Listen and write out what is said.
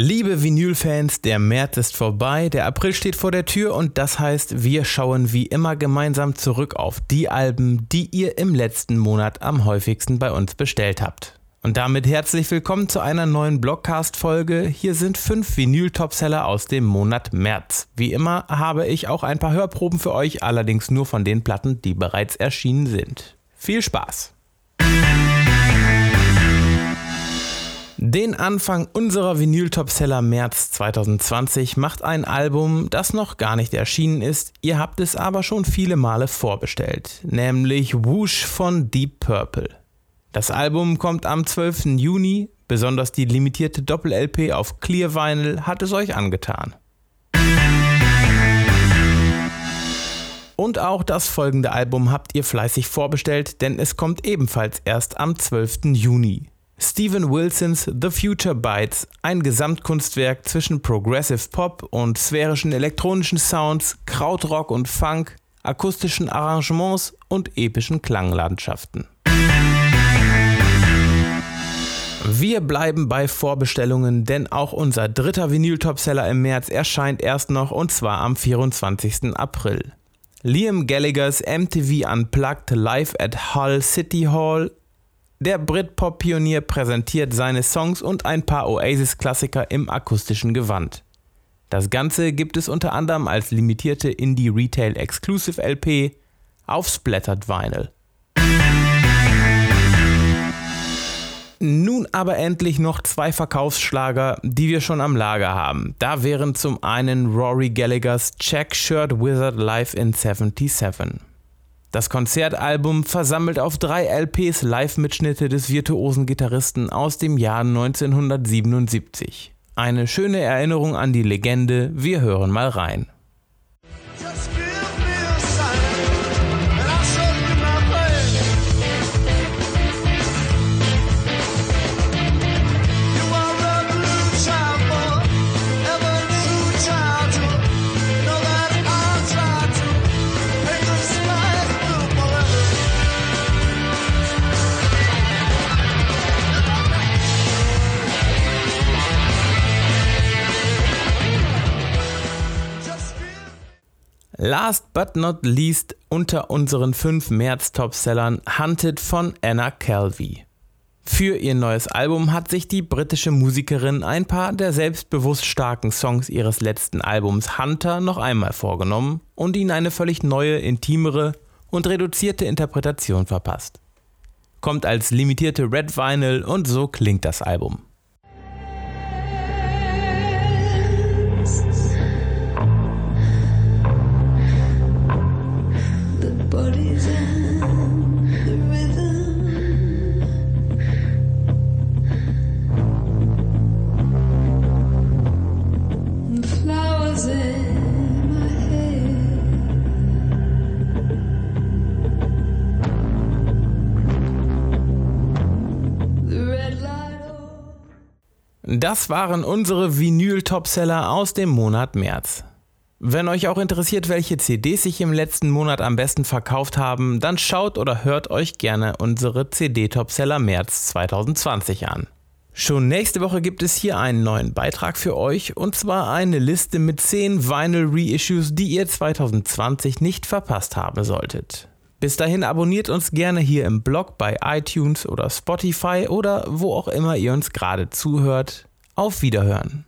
Liebe Vinyl-Fans, der März ist vorbei, der April steht vor der Tür und das heißt, wir schauen wie immer gemeinsam zurück auf die Alben, die ihr im letzten Monat am häufigsten bei uns bestellt habt. Und damit herzlich willkommen zu einer neuen Blogcast-Folge. Hier sind fünf Vinyl-Topseller aus dem Monat März. Wie immer habe ich auch ein paar Hörproben für euch, allerdings nur von den Platten, die bereits erschienen sind. Viel Spaß! Den Anfang unserer Vinyl-Topseller März 2020 macht ein Album, das noch gar nicht erschienen ist, ihr habt es aber schon viele Male vorbestellt, nämlich Whoosh von Deep Purple. Das Album kommt am 12. Juni, besonders die limitierte Doppel-LP auf Clear Vinyl hat es euch angetan. Und auch das folgende Album habt ihr fleißig vorbestellt, denn es kommt ebenfalls erst am 12. Juni. Steven Wilsons The Future Bites, ein Gesamtkunstwerk zwischen Progressive Pop und sphärischen elektronischen Sounds, Krautrock und Funk, akustischen Arrangements und epischen Klanglandschaften. Wir bleiben bei Vorbestellungen, denn auch unser dritter Vinyl-Topseller im März erscheint erst noch und zwar am 24. April. Liam Gallaghers MTV Unplugged live at Hull City Hall der Britpop-Pionier präsentiert seine Songs und ein paar Oasis-Klassiker im akustischen Gewand. Das Ganze gibt es unter anderem als limitierte Indie Retail Exclusive LP auf Splattered Vinyl. Nun aber endlich noch zwei Verkaufsschlager, die wir schon am Lager haben. Da wären zum einen Rory Gallaghers Check Shirt Wizard Live in 77. Das Konzertalbum versammelt auf drei LPs Live-Mitschnitte des virtuosen Gitarristen aus dem Jahr 1977. Eine schöne Erinnerung an die Legende, wir hören mal rein. Last but not least unter unseren fünf März-Topsellern Hunted von Anna Calvi. Für ihr neues Album hat sich die britische Musikerin ein paar der selbstbewusst starken Songs ihres letzten Albums Hunter noch einmal vorgenommen und ihnen eine völlig neue, intimere und reduzierte Interpretation verpasst. Kommt als limitierte Red Vinyl und so klingt das Album. Das waren unsere Vinyl-Topseller aus dem Monat März. Wenn euch auch interessiert, welche CDs sich im letzten Monat am besten verkauft haben, dann schaut oder hört euch gerne unsere CD-Topseller März 2020 an. Schon nächste Woche gibt es hier einen neuen Beitrag für euch und zwar eine Liste mit 10 Vinyl Reissues, die ihr 2020 nicht verpasst haben solltet. Bis dahin abonniert uns gerne hier im Blog bei iTunes oder Spotify oder wo auch immer ihr uns gerade zuhört. Auf Wiederhören.